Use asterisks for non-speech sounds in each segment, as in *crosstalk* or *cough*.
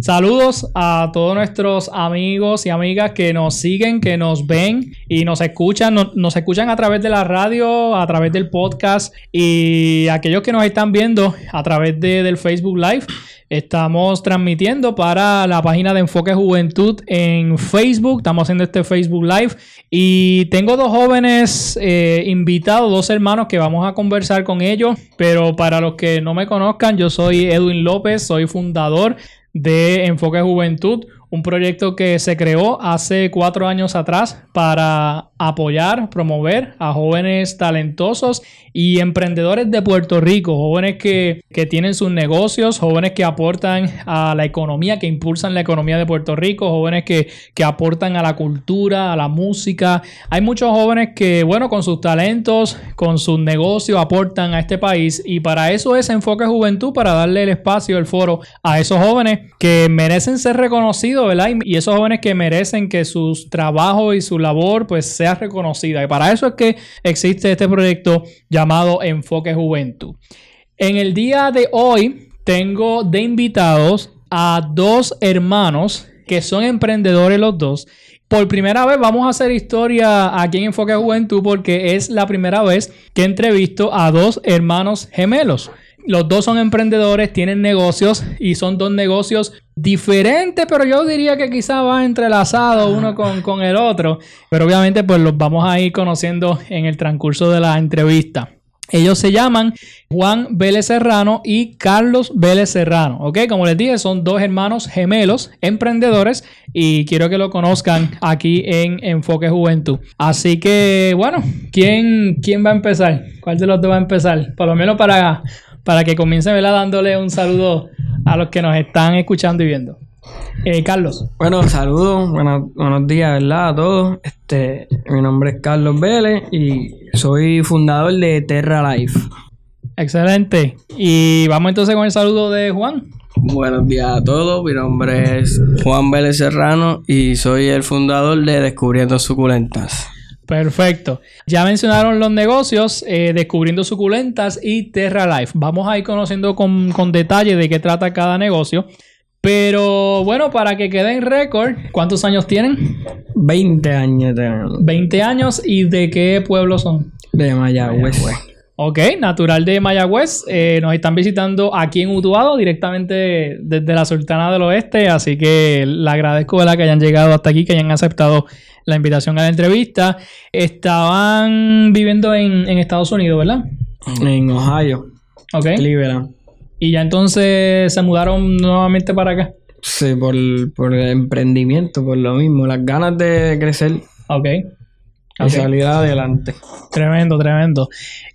Saludos a todos nuestros amigos y amigas que nos siguen, que nos ven y nos escuchan. Nos, escuchan a través de la radio, a través del podcast y aquellos que nos están viendo a través de, del Facebook Live. Estamos transmitiendo para la página de Enfoque Juventud en Facebook. Estamos haciendo este Facebook Live. Y tengo dos jóvenes eh, invitados, dos hermanos que vamos a conversar con ellos. Pero para los que no me conozcan, yo soy Edwin López, soy fundador de Enfoque Juventud, un proyecto que se creó hace cuatro años atrás para apoyar, promover a jóvenes talentosos y emprendedores de Puerto Rico, jóvenes que, tienen sus negocios, jóvenes que aportan a la economía, que impulsan la economía de Puerto Rico, jóvenes que, que aportan a la cultura, a la música. Hay muchos jóvenes que, bueno, con sus talentos, con sus negocios, aportan a este país y para eso es Enfoque Juventud, para darle el espacio, el foro a esos jóvenes que merecen ser reconocidos, Y esos jóvenes que merecen que sus trabajos y su labor pues sea reconocida. Y para eso es que existe este proyecto llamado Enfoque Juventud. En el día de hoy tengo de invitados a dos hermanos que son emprendedores los dos. Por primera vez vamos a hacer historia aquí en Enfoque Juventud porque es la primera vez que entrevisto a dos hermanos gemelos. Los dos son emprendedores, tienen negocios y son dos negocios diferentes, pero yo diría que quizá va entrelazado uno con, con el otro. Pero obviamente pues los vamos a ir conociendo en el transcurso de la entrevista. Ellos se llaman Juan Vélez Serrano y Carlos Vélez Serrano. ¿Ok? Como les dije, son dos hermanos gemelos, emprendedores, y quiero que lo conozcan aquí en Enfoque Juventud. Así que, bueno, ¿quién, quién va a empezar? ¿Cuál de los dos va a empezar? Por lo menos para para que comience ¿verdad? dándole un saludo a los que nos están escuchando y viendo. Eh, Carlos. Bueno, saludos, buenos días, ¿verdad? A todos. Este, mi nombre es Carlos Vélez y soy fundador de Terra Life. Excelente. Y vamos entonces con el saludo de Juan. Buenos días a todos, mi nombre es Juan Vélez Serrano y soy el fundador de Descubriendo Suculentas. Perfecto. Ya mencionaron los negocios, eh, descubriendo suculentas y Terra Life. Vamos a ir conociendo con, detalle de qué trata cada negocio. Pero bueno, para que quede en récord, ¿cuántos años tienen? 20 años. 20 años y de qué pueblo son? De Mayagüez. Ok, natural de Mayagüez. Eh, nos están visitando aquí en Utuado, directamente desde la Sultana del Oeste. Así que le agradezco la que hayan llegado hasta aquí, que hayan aceptado la invitación a la entrevista. Estaban viviendo en, Estados Unidos, ¿verdad? En Ohio. Ok. Cleveland. Y ya entonces se mudaron nuevamente para acá. Sí, por, por el emprendimiento, por lo mismo, las ganas de crecer. Ok. Y salir adelante. Tremendo, tremendo.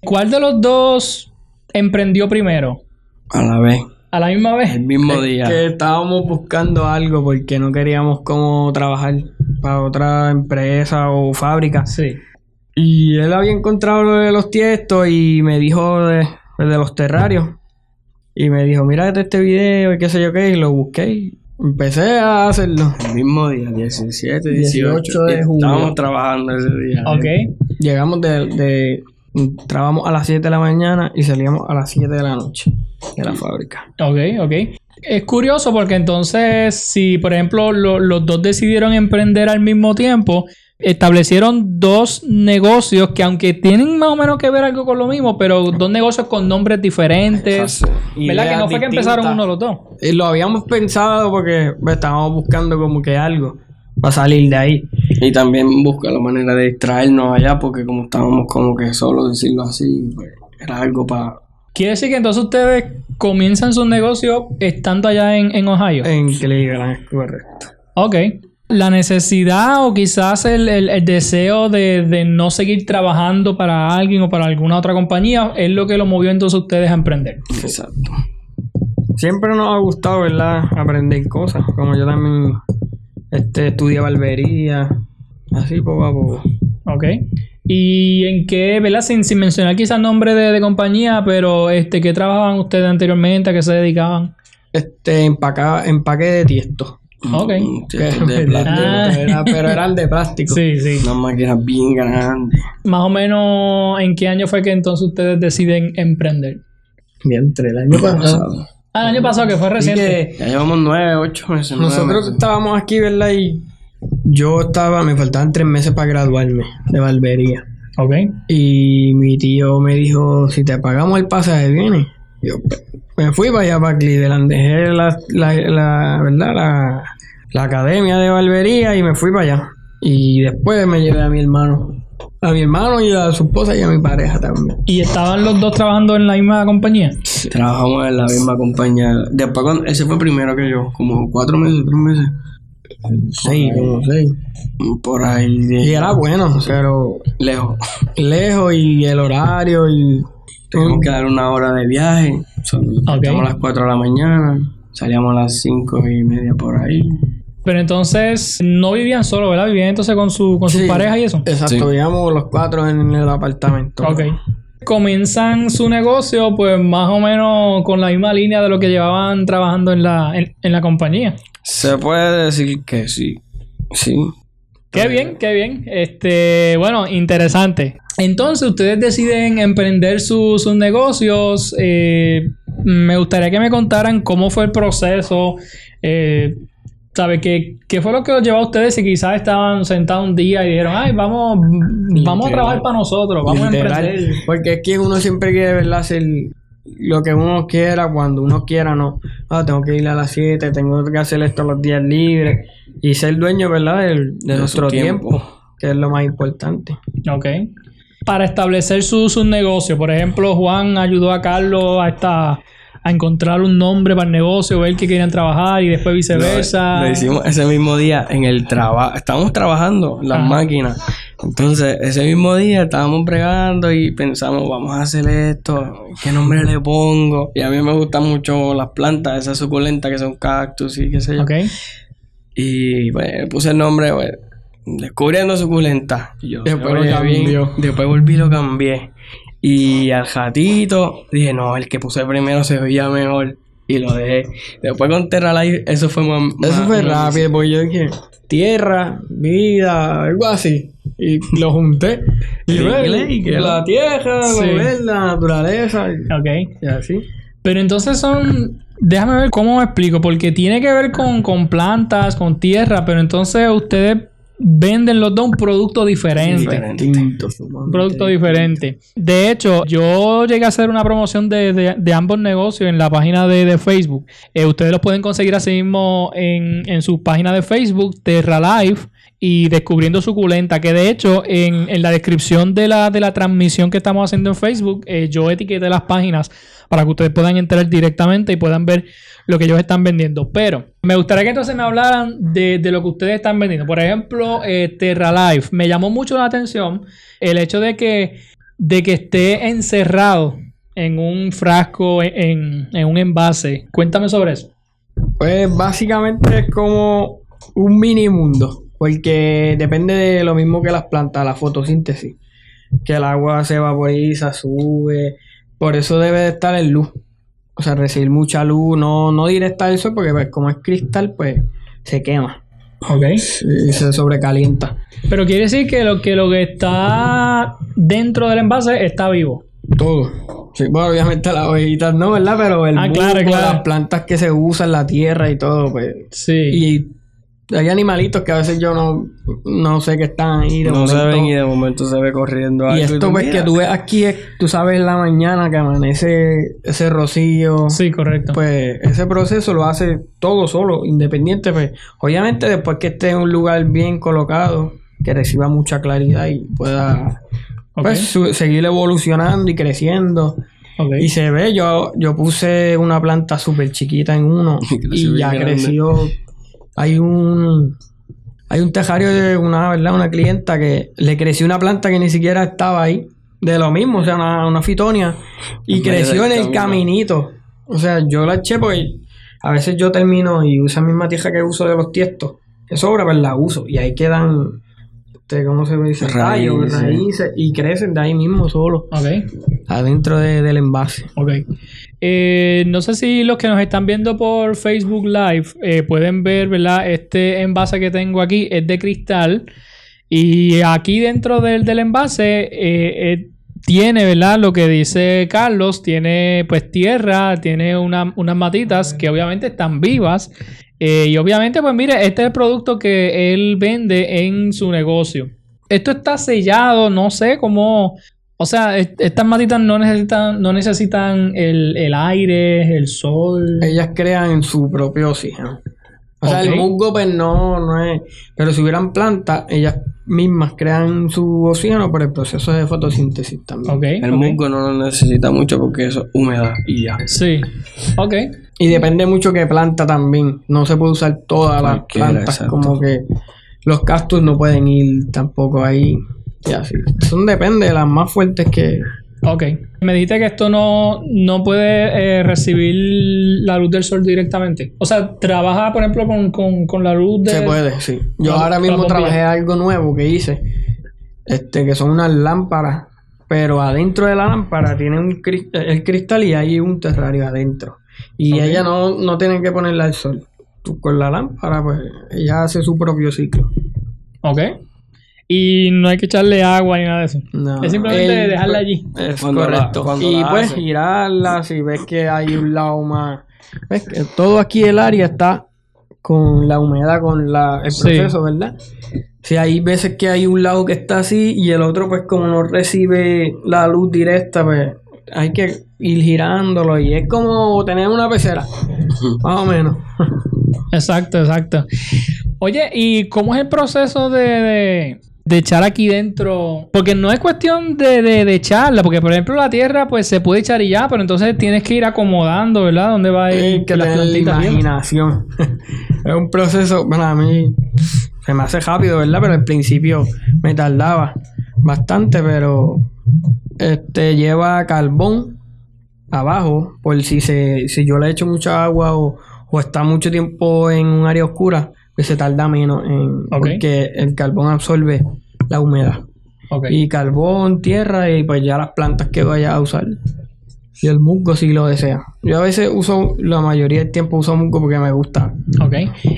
¿Cuál de los dos emprendió primero? A la vez. ¿A la misma vez? El mismo día. Que estábamos buscando algo porque no queríamos como trabajar para otra empresa o fábrica. Sí. Y él había encontrado lo de los tiestos y me dijo de, de los terrarios. Y me dijo, mira este video y qué sé yo qué, y lo busqué. empecé a hacerlo. El mismo día, 17, 18, de junio. Estábamos trabajando ese día. Ok. Llegamos de, de Trabajamos a las 7 de la mañana y salíamos a las 7 de la noche de la fábrica. Ok, ok. Es curioso porque entonces, si por ejemplo los dos decidieron emprender al mismo tiempo, establecieron dos negocios que aunque tienen más o menos que ver algo con lo mismo, pero dos negocios con nombres diferentes. ¿Verdad? Que no fue que empezaron uno los dos. Y lo habíamos pensado porque estábamos buscando como que algo para salir de ahí. Y también busca la manera de distraernos allá, porque como estábamos como que solo decirlo así, pues era algo para... Quiere decir que entonces ustedes comienzan su negocio estando allá en, Ohio. En Cleveland, correcto. Ok. La necesidad o quizás el, el- el deseo de, de no seguir trabajando para alguien o para alguna otra compañía es lo que lo movió entonces a ustedes a emprender. Exacto. Siempre nos ha gustado, ¿verdad? Aprender cosas. Como yo también este, estudié barbería. Así poco a poco. Ok. ¿Y en qué, verdad? Sin, sin mencionar quizás nombre de, de compañía, pero este, ¿qué trabajaban ustedes anteriormente? ¿A qué se dedicaban? Este, empacaba, empaque de tiesto. Ok. De plástico. Ah. Era- pero eran de plástico. Sí, sí. Unas máquinas bien grandes. Más o menos, ¿en qué año fue que entonces ustedes deciden emprender? Bien, entre el año pasado. Ah, el año pasado, que fue reciente. que Ya llevamos nueve, ocho meses. nueve nosotros meses. estábamos aquí, ¿verdad? Y yo estaba, me faltaban tres meses para graduarme de barbería. Ok. Y mi tío me dijo, si te pagamos el pasaje, viene. Yo pues, me fui para allá, para Cleveland. Dejé la, la, la- ¿verdad? La, la academia de barbería y me fui para allá. Y después me llevé a mi hermano. A mi hermano y a su esposa y a mi pareja también. ¿Y estaban los dos trabajando en la misma compañía? Trabajamos en la misma compañía. Después, cuando, ese fue primero que yo, como cuatro meses, tres meses. Sí, como seis. Por ahí, Y era bueno, pero lejos. lejos y el horario y... Tuvimos que dar una hora de viaje. Estamos a las 4 de la mañana. Salíamos a las cinco y media por ahí. Pero entonces no vivían solo, ¿verdad? Vivían entonces con su, con sus Sí. parejas y eso. Exacto, Sí. vivíamos los cuatro en el apartamento. Ok. Comienzan su negocio, pues más o menos con la misma línea de lo que llevaban trabajando en la, en, en la compañía. Se puede decir que sí. Sí. Qué bien, qué bien. Este, bueno, interesante. Entonces, ustedes deciden emprender su- sus negocios. eh, me gustaría que me contaran cómo fue el proceso. Eh, ¿Sabe qué, qué fue lo que los llevó a ustedes si quizás estaban sentados un día y dijeron, ay, vamos, vamos a trabajar para nosotros, vamos Literal, a emprender? Porque es que uno siempre quiere ¿verdad? hacer lo que uno quiera cuando uno quiera, no. Ah, tengo que ir a las 7, tengo que hacer esto los días libres y ser dueño, ¿verdad? Del- de, De nuestro tiempo. tiempo. que es lo más importante. Ok. Para establecer su, su negocio, por ejemplo, Juan ayudó a Carlos a, esta, a encontrar un nombre para el negocio, ver que querían trabajar y después viceversa. Lo, lo hicimos ese mismo día en el trabajo. Estábamos trabajando en las Ajá. máquinas. Entonces, ese mismo día estábamos bregando y pensamos, vamos a hacer esto. ¿Qué nombre le pongo? Y a mí me gustan mucho las plantas, esas suculentas que son cactus y qué sé yo. Ok. Y pues, le puse el nombre, pues, descubriendo suculentas. Después. Después volví y lo cambié. Y al gatito, dije, no, el que puse primero se veía mejor. Y lo dejé. Después con Terra Life, eso fue más. Eso fue rápido, porque yo dije, tierra, vida, algo así. Y lo junté. *laughs* Y inglés, y que la tierra, Sí. la naturaleza. y- Ok. Y así. Pero entonces son. Déjame ver cómo me explico, porque tiene que ver con, con plantas, con tierra, pero entonces ustedes venden los dos un producto diferente. Diferente. Un producto diferente. De hecho, yo llegué a hacer una promoción de, de- de ambos negocios en la página de, de Facebook. Eh, ustedes los pueden conseguir así mismo en, en su página de Facebook, Terra Life y Descubriendo Suculenta, que de hecho en, en la descripción de la, de la transmisión que estamos haciendo en Facebook, eh, yo etiqueté las páginas para que ustedes puedan entrar directamente y puedan ver lo que ellos están vendiendo. Pero me gustaría que entonces me hablaran de, de lo que ustedes están vendiendo. Por ejemplo, eh, Terra Life. Me llamó mucho la atención el hecho de que, de que esté encerrado en un frasco, en, en un envase. Cuéntame sobre eso. Pues básicamente es como un mini mundo. Porque depende de lo mismo que las plantas, la fotosíntesis. Que el agua se vaporiza, sube. Por eso debe de estar en luz. O sea, recibir mucha luz, no, no directa al sol, porque pues, como es cristal, pues se quema Ok. y se sobrecalienta. Pero quiere decir que lo que, lo que está dentro del envase está vivo. Todo. Sí, bueno, obviamente las hojitas no, ¿verdad? Pero el Ah, claro, claro. las plantas que se usan, la tierra y todo, pues. Sí. Y hay animalitos que a veces yo no, no sé que están ahí. De No se momento. ven y de momento se ve corriendo. Y esto pues mira. que tú ves aquí es, tú sabes en la mañana que amanece ese rocío. sí, correcto. Pues ese proceso lo hace todo solo, independiente. Pues obviamente después que esté en un lugar bien colocado, que reciba mucha claridad y pueda pues, su- seguir evolucionando y creciendo. Y se ve, yo, yo puse una planta súper chiquita en uno *laughs* Y creció ya grande. Hay un Hay un tejario de una, ¿verdad? Una clienta que le creció una planta que ni siquiera estaba ahí. De lo mismo, o sea, una, una fitonia. Y En creció en el caminito. O sea, yo la eché porque a veces yo termino y uso la misma tierra que uso de los tiestos. Que sobra, pues la uso. Y ahí quedan, este, ¿cómo se dice? Tallos, Raíces. raíces. Y crecen de ahí mismo solo. Ok. Adentro de- del envase. Ok. Eh, no sé si los que nos están viendo por Facebook Live eh, pueden ver, ¿verdad? Este envase que tengo aquí es de cristal. Y aquí dentro del, del envase eh, eh, tiene, ¿verdad? Lo que dice Carlos, tiene pues tierra, tiene una- unas matitas que obviamente están vivas. Eh, y obviamente, pues mire, este es el producto que él vende en su negocio. Esto está sellado, no sé cómo. O sea, est- estas matitas no necesitan, no necesitan el, el aire, el sol. Ellas crean su propio oxígeno. O sea, el musgo pues no, no es... Pero si hubieran plantas, ellas mismas crean su oxígeno por el proceso de fotosíntesis también. El ok. musgo no lo necesita mucho porque eso es humedad y ya. Sí. Ok. Y depende mucho qué planta también. No se puede usar todas las plantas. exacto. Como que los cactus no pueden ir tampoco ahí. Y así. Son depende de las más fuertes que... Ok. Me dijiste que esto no, no puede eh, recibir la luz del sol directamente. O sea, trabaja, por ejemplo, con, con- con la luz de. Se puede, sí. Yo La- ahora mismo trabajé algo nuevo que hice, este, que son unas lámparas, pero adentro de la lámpara tiene un el cristal y hay un terrario adentro. Y ella no, no tiene que ponerla al sol. Tú con la lámpara, pues ella hace su propio ciclo. Ok. Y no hay que echarle agua ni nada de eso. No, Es simplemente el- dejarla allí. Es Cuando la- correcto. cuando y la pues hace. girarla, si ves que hay un lado más. Ves que todo aquí el área está con la humedad, con la, el Sí. proceso, ¿verdad? Si hay veces que hay un lado que está así y el otro, pues como no recibe la luz directa, pues hay que ir girándolo y es como tener una pecera, *laughs* más o menos. Exacto, exacto. Oye, ¿y cómo es el proceso de, de, de echar aquí dentro? Porque no es cuestión de, de, de echarla, porque por ejemplo la tierra pues se puede echar y ya, pero entonces tienes que ir acomodando, ¿verdad? ¿Dónde va a ir que bien? imaginación. *laughs* es un proceso, bueno, a mí se me hace rápido, ¿verdad? Pero al principio me tardaba bastante, pero este lleva carbón abajo, por si se, si yo le echo mucha agua o, o está mucho tiempo en un área oscura, pues se tarda menos en, porque el carbón absorbe la humedad. Ok. Y carbón, tierra y pues ya las plantas que vaya a usar. Y el musgo si lo desea. Yo a veces uso, la mayoría del tiempo uso musgo porque me gusta. Ok.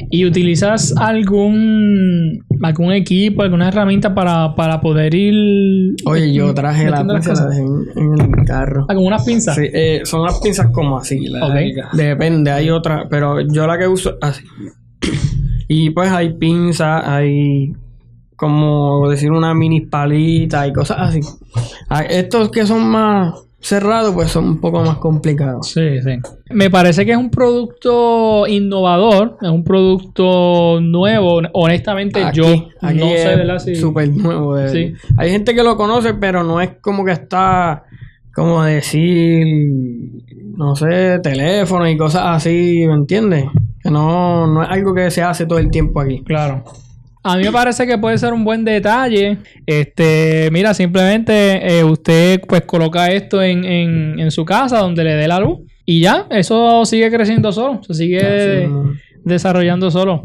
¿Y utilizas algún algún equipo, alguna herramienta para, para poder ir... Oye, yo traje la las la en, en el carro. Ah, como unas pinzas. Sí, eh, son las pinzas como así. la- Ok. Depende, hay otra, pero yo la que uso así. *clears throat* Y pues hay pinzas, hay como decir una mini palita y cosas así. Hay- Estos que son más cerrados, pues son un poco más complicados. Sí, sí. Me parece que es un producto innovador, es un producto nuevo. Honestamente, Aquí- yo aquí no sé, ¿verdad? Si- Súper nuevo. de Sí. verdad. Hay gente que lo conoce, pero no es como que está, como decir, no sé, teléfono y cosas así, ¿me entiendes? Que no, no es algo que se hace todo el tiempo aquí. Claro. A mí me parece que puede ser un buen detalle. Este, mira, simplemente eh, usted pues coloca esto en, en- en su casa donde le dé la luz y ya, eso sigue creciendo solo, se sigue desarrollando solo.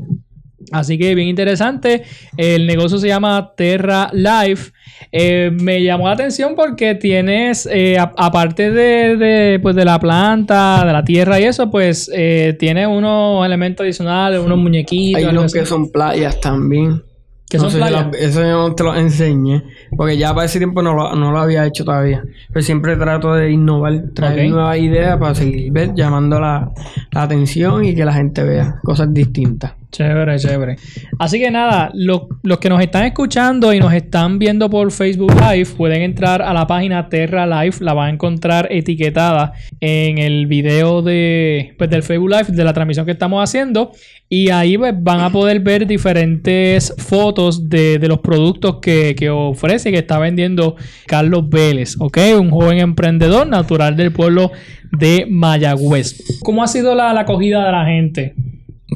Así que bien interesante. El negocio se llama Terra Life. Eh, me llamó la atención porque tienes, eh, a- aparte de, de, pues, de la planta, de la tierra y eso, pues eh, tiene unos elementos adicionales, unos muñequitos. Hay unos que así. son playas también. ¿Qué No son si playas? eso yo no te lo enseñé. Porque ya para ese tiempo no lo, no lo había hecho todavía. Pero siempre trato de innovar, traer Ok. nuevas ideas para seguir ver, llamando la, la atención y que la gente vea cosas distintas. Chévere, chévere. Así que nada, lo- los que nos están escuchando y nos están viendo por Facebook Live pueden entrar a la página Terra Live, la van a encontrar etiquetada en el video de, pues, del Facebook Live, de la transmisión que estamos haciendo. Y ahí pues, van a poder ver diferentes fotos de, de los productos que, que ofrece y que está vendiendo Carlos Vélez, ¿ok? Un joven emprendedor natural del pueblo de Mayagüez. ¿Cómo ha sido la, la acogida de la gente?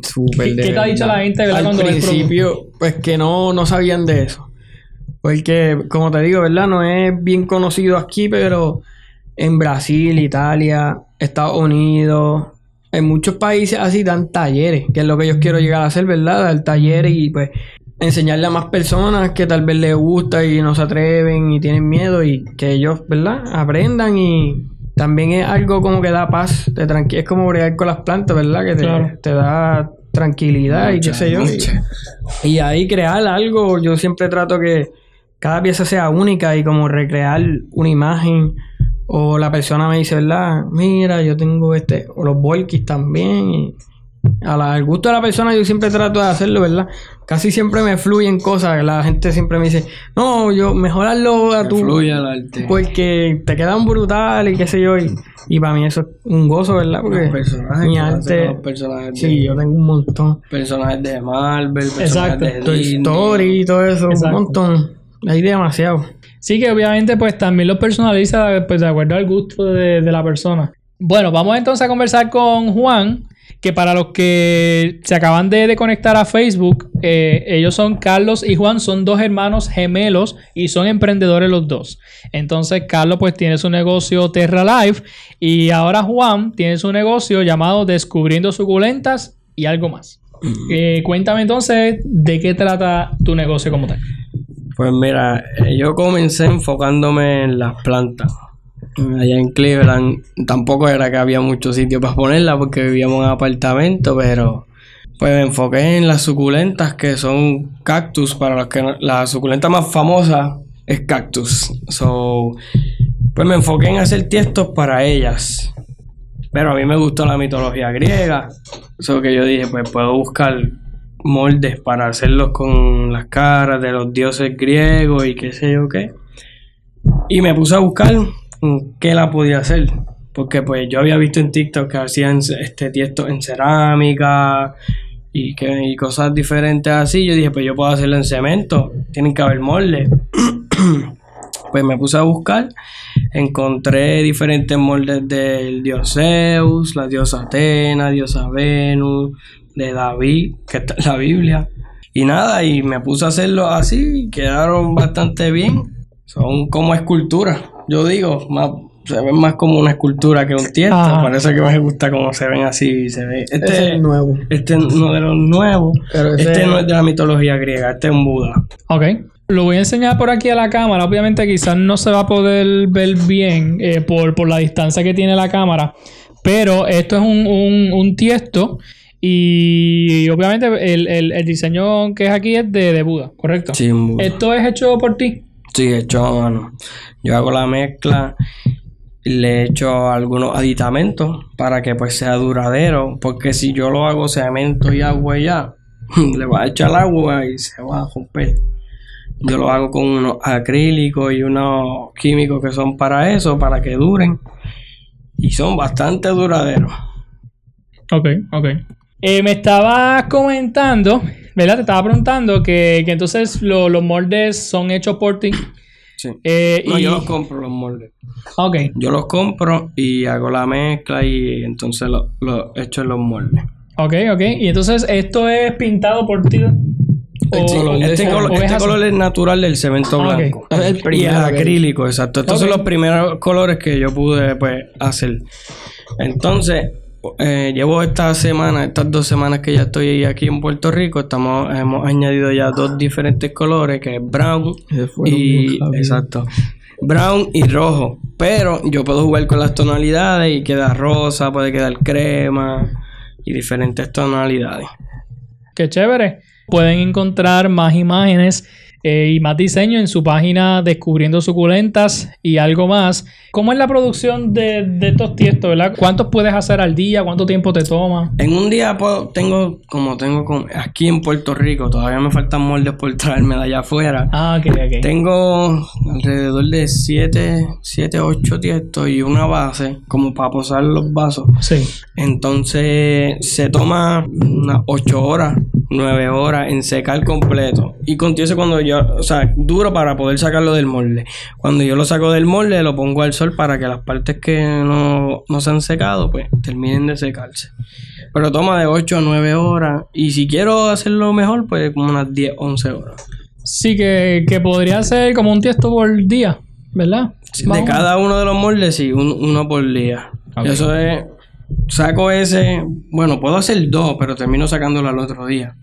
Súper ¿Qué- de qué te ha dicho la gente, verdad, Al principio, pues que no, no sabían de eso. Porque, como te digo, ¿verdad? No es bien conocido aquí, pero en Brasil, Italia, Estados Unidos, en muchos países así dan talleres, que es lo que yo quiero llegar a hacer, ¿verdad? Dar talleres y pues enseñarle a más personas que tal vez les gusta y no se atreven y tienen miedo y que ellos, ¿verdad? Aprendan y también es algo como que da paz, te tranqui es como bregar con las plantas, ¿verdad? Que te, Claro. te da tranquilidad y qué sé yo. Y, y ahí crear algo, yo siempre trato que cada pieza sea única y como recrear una imagen. O la persona me dice, ¿verdad? Mira, yo tengo este, o los volkis también. Y a la- al gusto de la persona yo siempre trato de hacerlo, ¿verdad? Casi siempre me fluyen cosas. La gente siempre me dice, no, yo mejorarlo a tu... Fluye el arte. Porque te quedan brutal y qué sé yo. Y, y para mí eso es un gozo, ¿verdad? Porque Los personajes mi arte... los personajes Sí, yo tengo un montón. Personajes de Marvel, personajes Exacto. de Toy Disney. Story y todo eso, Exacto. un montón. Hay demasiado. Sí, que obviamente pues también lo personaliza pues de acuerdo al gusto de, de la persona. Bueno, vamos entonces a conversar con Juan, que para los que se acaban de, de conectar a Facebook, eh, ellos son Carlos y Juan, son dos hermanos gemelos y son emprendedores los dos. Entonces Carlos pues tiene su negocio Terra Life y ahora Juan tiene su negocio llamado Descubriendo Suculentas y algo más. Eh, cuéntame entonces de qué trata tu negocio como tal. Pues mira, yo comencé enfocándome en las plantas. Allá en Cleveland tampoco era que había mucho sitio para ponerlas porque vivíamos en apartamento, pero pues me enfoqué en las suculentas que son cactus. Para los que no- la suculenta más famosa es cactus. So, pues me enfoqué en hacer tiestos para ellas. Pero a mí me gustó la mitología griega. Eso que yo dije, pues puedo buscar moldes para hacerlos con las caras de los dioses griegos y qué sé yo qué. Y me puse a buscar qué la podía hacer. Porque pues yo había visto en TikTok que hacían este tiesto en cerámica y, que, y cosas diferentes así. Yo dije, pues yo puedo hacerlo en cemento. Tienen que haber moldes. *clears throat* pues me puse a buscar. Encontré diferentes moldes del dios Zeus, la diosa Atena, diosa Venus, de David, que está en la Biblia. Y nada, y me puse a hacerlo así quedaron bastante bien. Son como esculturas, yo digo, más, se ven más como una escultura que un tiesto. Por eso que me gusta cómo se ven así. Se ve. Ese es Este, el nuevo. este es uno de los nuevos. Pero ese- Este no es de la mitología griega, este es un Buda. Ok. Lo voy a enseñar por aquí a la cámara. Obviamente quizás no se va a poder ver bien eh, por, por la distancia que tiene la cámara. Pero esto es un, un, un tiesto. Y obviamente el, el- el diseño que es aquí es de, de Buda, ¿correcto? Sí, un Buda. Esto es hecho por ti. Sí, hecho mano. Yo hago la mezcla, le echo algunos aditamentos para que pues sea duradero, porque si yo lo hago cemento y agua ya, *laughs* le va a echar agua y se va a romper. Yo lo hago con unos acrílicos y unos químicos que son para eso, para que duren. Y son bastante duraderos. Ok, ok. Eh, me estabas comentando, ¿verdad? Te estaba preguntando que, que entonces lo- los moldes son hechos por ti. Sí. Eh, No, y- yo los compro los moldes. Ok, Yo los compro y hago la mezcla y entonces los lo echo en los moldes. ok, ok. Y entonces esto es pintado por ti. O- Este, este color, este color es natural del cemento Ah, blanco. Es el y primero el que- acrílico, exacto. Estos son los primeros colores que yo pude pues, hacer. Entonces, eh, llevo esta semana, estas dos semanas que ya estoy aquí en Puerto Rico, estamos, hemos añadido ya dos diferentes colores, que es brown y exacto. Brown y rojo. Pero yo puedo jugar con las tonalidades y queda rosa, puede quedar crema y diferentes tonalidades. Qué chévere. Pueden encontrar más imágenes eh, y más diseño en su página Descubriendo Suculentas y algo más. ¿Cómo es la producción de, de estos tiestos, verdad? ¿Cuántos puedes hacer al día? ¿Cuánto tiempo te toma? En un día puedo, tengo, como tengo con- aquí en Puerto Rico, todavía me faltan moldes por *laughs* traerme de allá afuera. Ah, ok, ok. Tengo alrededor de 7, 7, 8 tiestos y una base como para posar los vasos. Sí. Entonces se toma unas 8 horas nueve horas en secar completo. Y contiene cuando yo, o sea, duro para poder sacarlo del molde. Cuando yo lo saco del molde, lo pongo al sol para que las partes que no, no se han secado, pues terminen de secarse. Pero toma de 8 a 9 horas. Y si quiero hacerlo mejor, pues como unas 10, 11 horas. Sí, que, que podría ser como un tiesto por día, ¿verdad? Sí, de cada uno de los moldes, sí, un- uno por día. Eso es. Saco ese. Bueno, puedo hacer dos, pero termino sacándolo al otro día.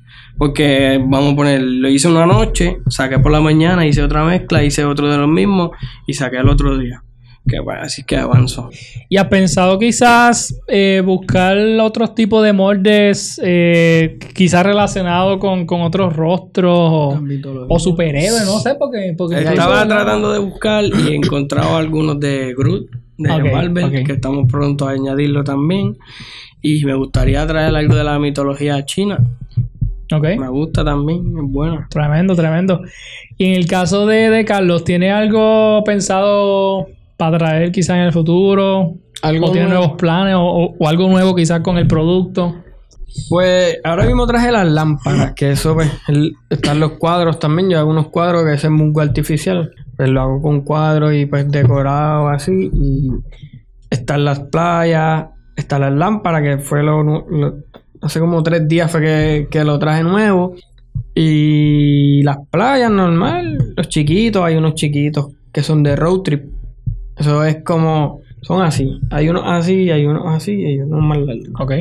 Porque vamos a poner, lo hice una noche, saqué por la mañana, hice otra mezcla, hice otro de los mismos y saqué al otro día. Que bueno, así que avanzo. ¿Y has pensado quizás eh, buscar otros tipos de moldes, eh, quizás relacionados con, con otros rostros o, o superhéroes? No sé, porque... porque Estaba tratando de buscar y he encontrado algunos de Groot, de Ok, Marvel, que estamos pronto a añadirlo también. Y me gustaría traer algo de la mitología china. Ok. Me gusta también, es buena. Tremendo, tremendo. Y en el caso de, de Carlos, ¿tiene algo pensado para traer quizás en el futuro? Algo ¿O tiene nuevo. nuevos planes? O, o- algo nuevo quizás con el producto? Pues ahora mismo traje las lámparas, que eso pues, el- están los cuadros también. Yo hago unos cuadros que es el musgo artificial. Pues lo hago con cuadros y pues decorado así. Y están las playas, están las lámparas, que fue lo, lo- hace como tres días fue que, que lo traje nuevo. Y las playas normal, los chiquitos, hay unos chiquitos que son de road trip. Eso es como, son así. Hay unos así, hay unos así y hay unos más largos. Ok.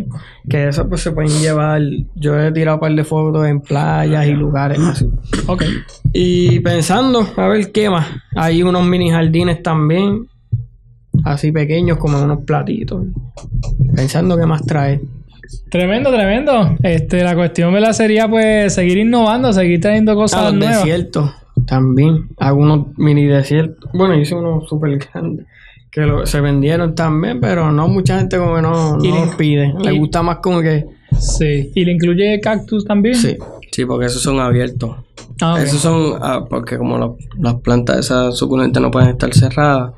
Que eso pues se pueden llevar. Yo he tirado un par de fotos en playas y lugares así. Ok. Y pensando, a ver qué más. Hay unos mini jardines también. Así pequeños como unos platitos. Pensando qué más traer. Tremendo, tremendo. Este, la cuestión ¿verdad? sería pues seguir innovando, seguir trayendo A cosas los nuevas. desiertos también. Hago unos mini desiertos. Bueno, hice unos súper grandes. Que lo- se vendieron también, pero no mucha gente como que no, no le- los pide. Le gusta más como que... Sí. ¿Y le incluye cactus también? Sí. Sí, porque esos son abiertos. Ah, ok. Esos son, ah, porque como la- las plantas esas suculentas no pueden estar cerradas,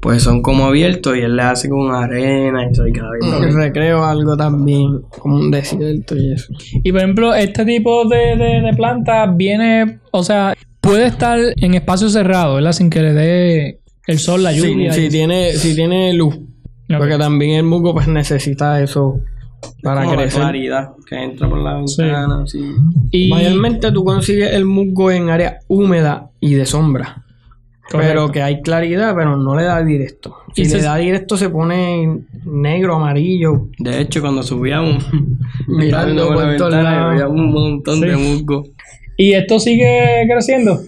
pues son como abiertos y él le hace con arena y eso y cada vez Un recreo algo también. Como un desierto y eso. Y por ejemplo, este tipo de, de, de planta viene, o sea, puede estar en espacio cerrado, ¿verdad? Sin que le dé el sol, la Sí, lluvia. si y- tiene, si tiene luz. Porque también el musgo pues necesita eso para como la crecer. claridad que entra por la ventana, así. Y- Mayormente tú consigues el musgo en área húmeda y de sombra. Pero que hay claridad, pero no le da directo. Si Y le da directo se pone negro, amarillo. De hecho, cuando subíamos, *laughs* Mirando por la ventana, veíamos un montón Sí. de musgo. ¿Y esto sigue creciendo?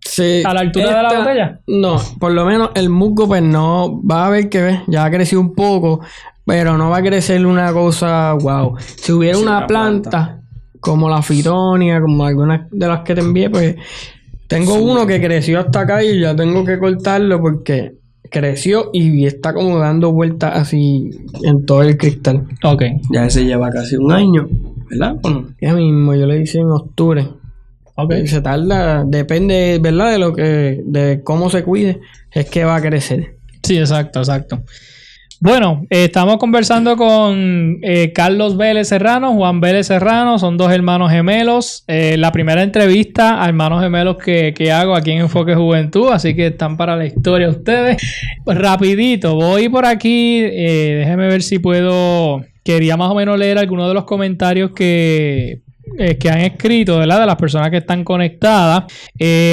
Sí, ¿A la altura de la botella? No, por lo menos el musgo pues no va a ver que ves, ya ha crecido un poco, pero no va a crecer una cosa wow. Si hubiera Sí, una planta, planta. como la fitonia, como algunas de las que te envié, pues tengo uno que creció hasta acá y ya tengo que cortarlo porque creció y está como dando vueltas así en todo el cristal. Ok. Ya ese lleva casi un año, ¿verdad? Bueno, Ya mismo, yo le hice en octubre. Ok. Y se tarda, depende, ¿verdad? De lo que, de cómo se cuide, es que va a crecer. Sí, exacto, exacto. Bueno, eh, estamos conversando con eh, Carlos Vélez Serrano, Juan Vélez Serrano, son dos hermanos gemelos. Eh, la primera entrevista a hermanos gemelos que, que hago aquí en Enfoque Juventud, así que están para la historia ustedes. Pues rapidito, voy por aquí, déjeme ver si puedo, quería más o menos leer algunos de los comentarios que, que han escrito, ¿verdad? De las personas que están conectadas.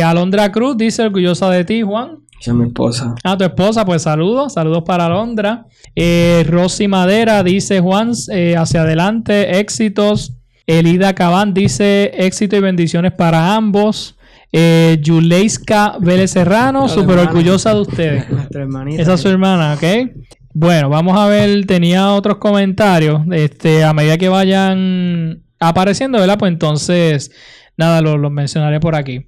Alondra Cruz dice, orgullosa de ti, Juan. Esa es mi esposa. A tu esposa, pues saludos, saludos para Alondra. Eh, Rosy Madera dice Juan, eh, hacia adelante, éxitos. Elida Cabán dice éxito y bendiciones para ambos. Eh, Yuleiska Vélez Serrano, súper orgullosa de ustedes. *laughs* Nuestra hermanita. Esa es su hermana, ¿ok? Bueno, vamos a ver, tenía otros comentarios. Este, a medida que vayan apareciendo, ¿verdad? Pues entonces, nada, los los mencionaré por aquí.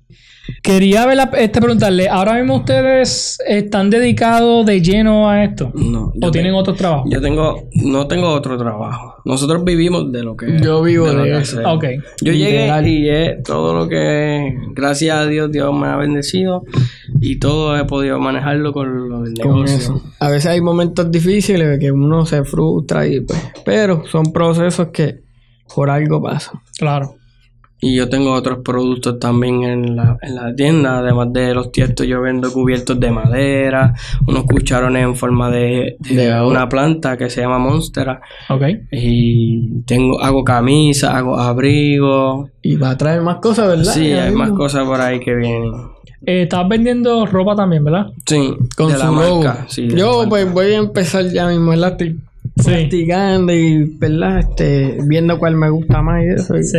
Quería ver la- este, preguntarle, ¿ahora mismo ustedes están dedicados de lleno a esto? No, ¿O tienen tengo- otros trabajos? Yo tengo, no tengo otro trabajo. Nosotros vivimos de lo que. Yo vivo lo de que eso. hacemos. Ok. Yo Literal. llegué y es todo lo que, gracias a Dios, Dios me ha bendecido y todo he podido manejarlo con lo del negocio. A veces hay momentos difíciles que uno se frustra y pues, pero son procesos que por algo pasan. Claro. Y yo tengo otros productos también en la, en la tienda, además de los tiestos, yo vendo cubiertos de madera, unos cucharones en forma de, de una planta que se llama Monstera. Ok. Y tengo, hago camisas, hago abrigos. Y va a traer más cosas, ¿verdad? Sí, hay más cosas por ahí que vienen. Eh, estás vendiendo ropa también, ¿verdad? Sí, Con de su la marca. sí, de la Yo marca. pues voy a empezar ya mismo, ¿verdad? Estoy Sí. practicando y, ¿verdad? Este, viendo cuál me gusta más y eso. Y, Sí.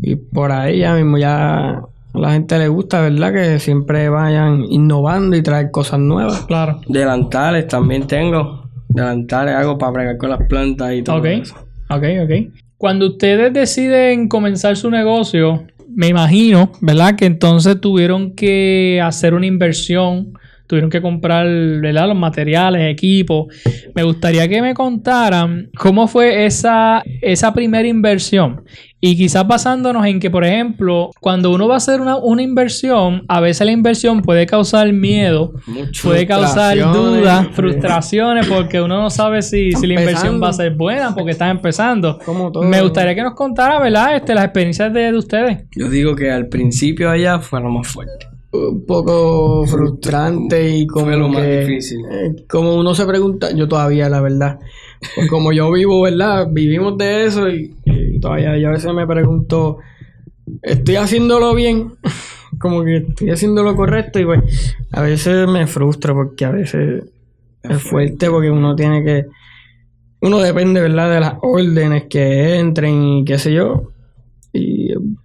Y por ahí ya mismo ya a la gente le gusta, ¿verdad? Que siempre vayan innovando y traer cosas nuevas. Claro. Delantales también tengo. Delantales hago para bregar con las plantas y todo Ok. eso. Ok, ok. Cuando ustedes deciden comenzar su negocio, me imagino, ¿verdad? Que entonces tuvieron que hacer una inversión, tuvieron que comprar, ¿verdad? Los materiales, equipos. Me gustaría que me contaran cómo fue esa, esa primera inversión. Y quizás basándonos en que, por ejemplo, cuando uno va a hacer una, una inversión, a veces la inversión puede causar miedo, Mucho. puede causar dudas, frustraciones, porque uno no sabe si, si la inversión va a ser buena porque está empezando. Como todo. Me gustaría que nos contara, ¿verdad? Este, las experiencias de, de ustedes. Yo digo que al principio allá fue lo más fuerte. Un poco frustrante y como Fue lo más que, difícil. eh, como uno se pregunta, yo todavía la verdad, pues como yo vivo, ¿verdad? Vivimos de eso y, y todavía yo a veces me pregunto, ¿estoy haciéndolo bien? *laughs* como que estoy haciendo lo correcto y pues a veces me frustra porque a veces es fuerte porque uno tiene que, uno depende, ¿verdad? De las órdenes que entren y qué sé yo.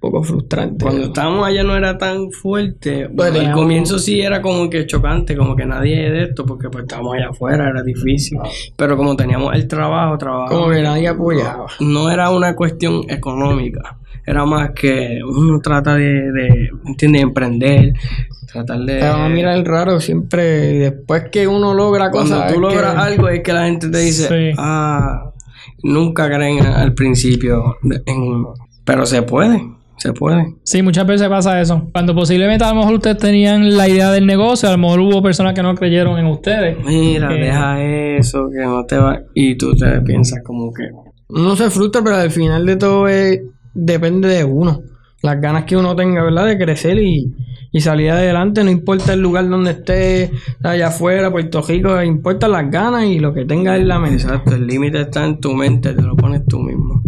Poco frustrante. Cuando estábamos allá no era tan fuerte. Bueno, al comienzo sí era como que chocante, como que nadie de esto, porque pues estábamos allá afuera, era difícil. Pero como teníamos el trabajo, trabajo. Como que nadie apoyaba. No era una cuestión económica. Era más que uno trata de, de ¿entiendes? Emprender, tratar de... Te van a mirar raro siempre. Después que uno logra Cuando cosas. tú es logras que- algo es que la gente te dice, Sí. ah, nunca creen al principio en uno. Pero se puede, se puede. Sí, muchas veces pasa eso. Cuando posiblemente a lo mejor ustedes tenían la idea del negocio, a lo mejor hubo personas que no creyeron en ustedes. Mira, Eh. deja eso, que no te va. Y tú te piensas como que. Uno se frustra, pero al final de todo es- depende de uno. Las ganas que uno tenga, ¿verdad? De crecer y, y salir adelante. No importa el lugar donde esté, allá afuera, Puerto Rico, importan las ganas y lo que tenga en la mente. Exacto, el límite está en tu mente, te lo pones tú mismo.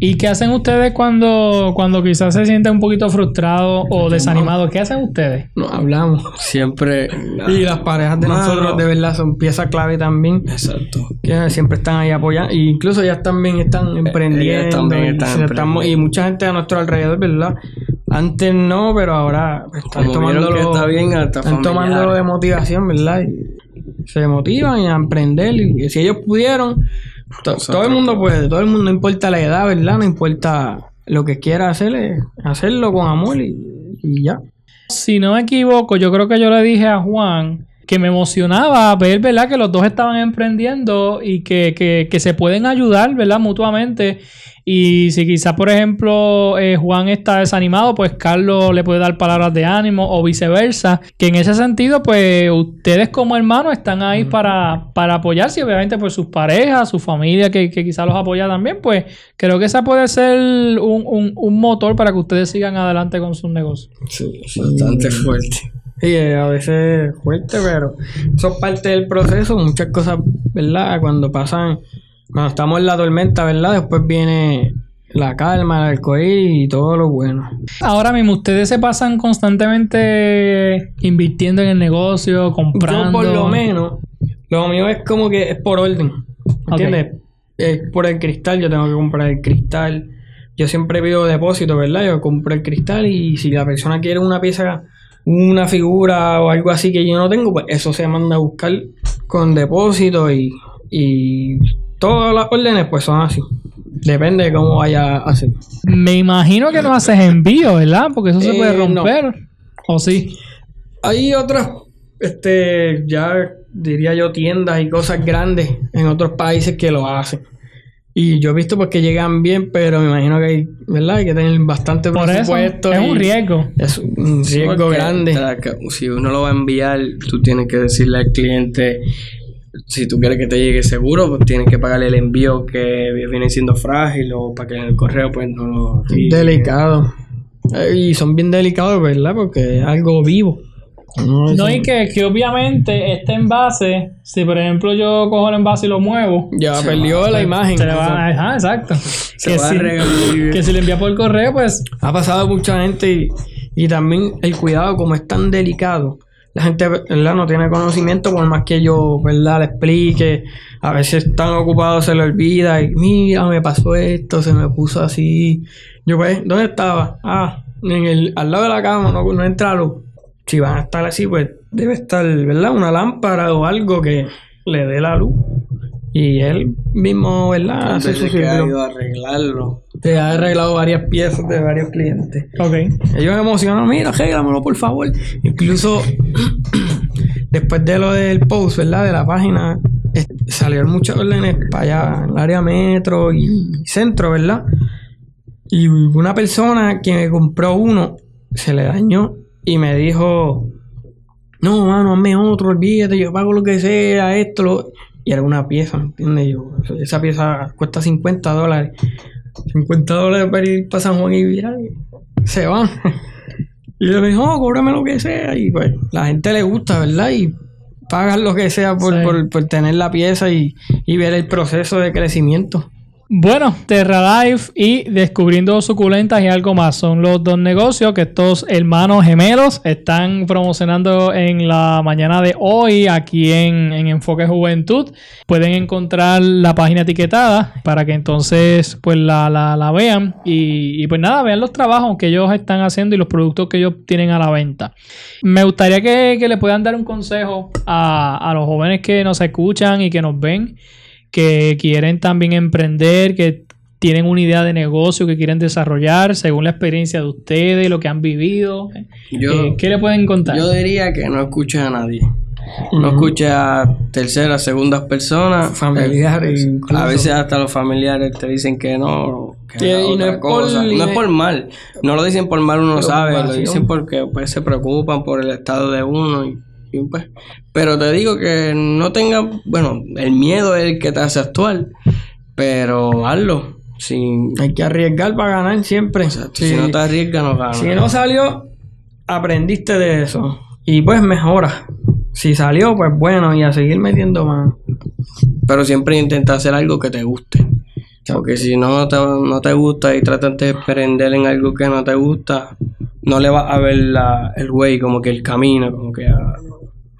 ¿Y qué hacen ustedes cuando, cuando quizás se sienten un poquito frustrados o desanimados? ¿Qué hacen ustedes? No hablamos. Siempre. Y las parejas de Mano. nosotros, de verdad, son pieza clave también. Exacto. que siempre están ahí apoyando e incluso ellas también están emprendiendo ellas también y, están y emprendiendo. mucha gente a nuestro alrededor verdad antes no pero ahora están Como tomándolo que está bien, están tomándolo de motivación verdad y se motivan a emprender y si ellos pudieron to- todo el mundo puede todo el mundo no importa la edad verdad no importa lo que quiera hacer es hacerlo con amor y, y ya. Si no me equivoco, yo creo que yo le dije a Juan que me emocionaba ver, ¿verdad? Que los dos estaban emprendiendo y que, que, que se pueden ayudar, ¿verdad? Mutuamente. Y si quizás, por ejemplo, eh, Juan está desanimado, pues Carlos le puede dar palabras de ánimo o viceversa. Que en ese sentido, pues ustedes como hermanos están ahí para, para apoyarse y obviamente por sus parejas, su familia que, que quizás los apoya también, pues creo que esa puede ser un, un, un motor para que ustedes sigan adelante con sus negocios. Bastante fuerte. Sí, eh, a veces es fuerte, pero eso es parte del proceso. Muchas cosas, ¿verdad? Cuando pasan, cuando estamos en la tormenta, ¿verdad? Después viene la calma, el arcoíris y todo lo bueno. Ahora mismo, ustedes se pasan constantemente invirtiendo en el negocio, comprando. Yo, por lo menos, lo mío es como que es por orden. ¿Entiendes? Es por el cristal, yo tengo que comprar el cristal. Yo siempre pido depósito, ¿verdad? Yo compro el cristal y si la persona quiere una pieza, una figura o algo así que yo no tengo, pues eso se manda a buscar con depósito y, y todas las órdenes pues son así. Depende de cómo vaya a hacer. Me imagino que no haces envío, ¿verdad? Porque eso se Eh, puede no. romper. ¿O sí? Hay otras, este, ya diría yo, tiendas y cosas grandes en otros países que lo hacen. Y yo he visto pues que llegan bien, pero me imagino que hay, ¿verdad? Hay que tener bastante Por eso presupuesto. es un riesgo. Es un riesgo Porque grande. Si uno lo va a enviar, tú tienes que decirle al cliente si tú quieres que te llegue seguro, pues tienes que pagarle el envío que viene siendo frágil o para que en el correo pues no lo... y- Delicado. Eh, Y son bien delicados, ¿verdad? Porque es algo vivo. No, y que, que obviamente este envase, si por ejemplo yo cojo el envase y lo muevo, Ya perdió la imagen. se le va, ajá, exacto. Se que, va a si, que si le envía por correo, pues Ha pasado mucha gente y, y también el cuidado, como es tan delicado. La gente, ¿verdad? No tiene conocimiento, por más que yo, ¿verdad? Le explique. A veces están ocupados, se le olvida. Y mira, me pasó esto, se me puso así. Yo, pues, ¿dónde estaba? Ah, en el, al lado de la cama, no, no entra luz. Si van a estar así, pues debe estar, ¿verdad? Una lámpara o algo que le dé la luz. Y él mismo, ¿verdad? Hace su Desde que ha ido a arreglarlo. Te ha arreglado varias piezas de varios clientes. ok. Ellos me emocionan, mira, arréglamelo por favor. Incluso *clears throat* después de lo del post, ¿verdad? De la página, salieron muchas órdenes para allá, en el área metro y centro, ¿verdad? Y una persona que me compró uno, se le dañó y me dijo, no, mano, hazme otro, olvídate, yo pago lo que sea, esto, lo... Y era una pieza, ¿me entiendes? Yo, esa pieza cuesta 50 dólares. 50 dólares para ir para San Juan y virar. Se van. *laughs* Y yo le dije, no, cóbrame lo que sea. Y pues, la gente le gusta, ¿verdad? Y pagan lo que sea por, Sí. por, por tener la pieza y, y ver el proceso de crecimiento. Bueno, Terra Life y Descubriendo Suculentas y algo más son los dos negocios que estos hermanos gemelos están promocionando en la mañana de hoy aquí en, en Enfoque Juventud. Pueden encontrar la página etiquetada para que entonces pues la, la- la vean y, y, pues nada, vean los trabajos que ellos están haciendo y los productos que ellos tienen a la venta. Me gustaría que, que le puedan dar un consejo a, a los jóvenes que nos escuchan y que nos ven que quieren también emprender, que tienen una idea de negocio que quieren desarrollar según la experiencia de ustedes y lo que han vivido. Yo, Eh, ¿Qué le pueden contar? yo diría que no escuches a nadie. No escuches a terceras, segundas personas. Familiares, Eh, incluso. A veces hasta los familiares te dicen que no. Que y no es por- cosa. No es por mal. No lo dicen por mal, uno sabe. Lo dicen porque pues, se preocupan por el estado de uno. Y, y, pues, pero te digo que no tenga. Bueno, el miedo es el que te hace actuar. Pero hazlo. Sin, Hay que arriesgar para ganar siempre. Si no te arriesgas, no ganas. Si no salió, aprendiste de eso. Y pues mejora. Si salió, pues bueno, y a seguir metiendo mano. Pero siempre intenta hacer algo que te guste. Porque si no te, no te gusta y tratas de emprender en algo que no te gusta, no le vas a ver la, el way, como que el camino, como que... ah,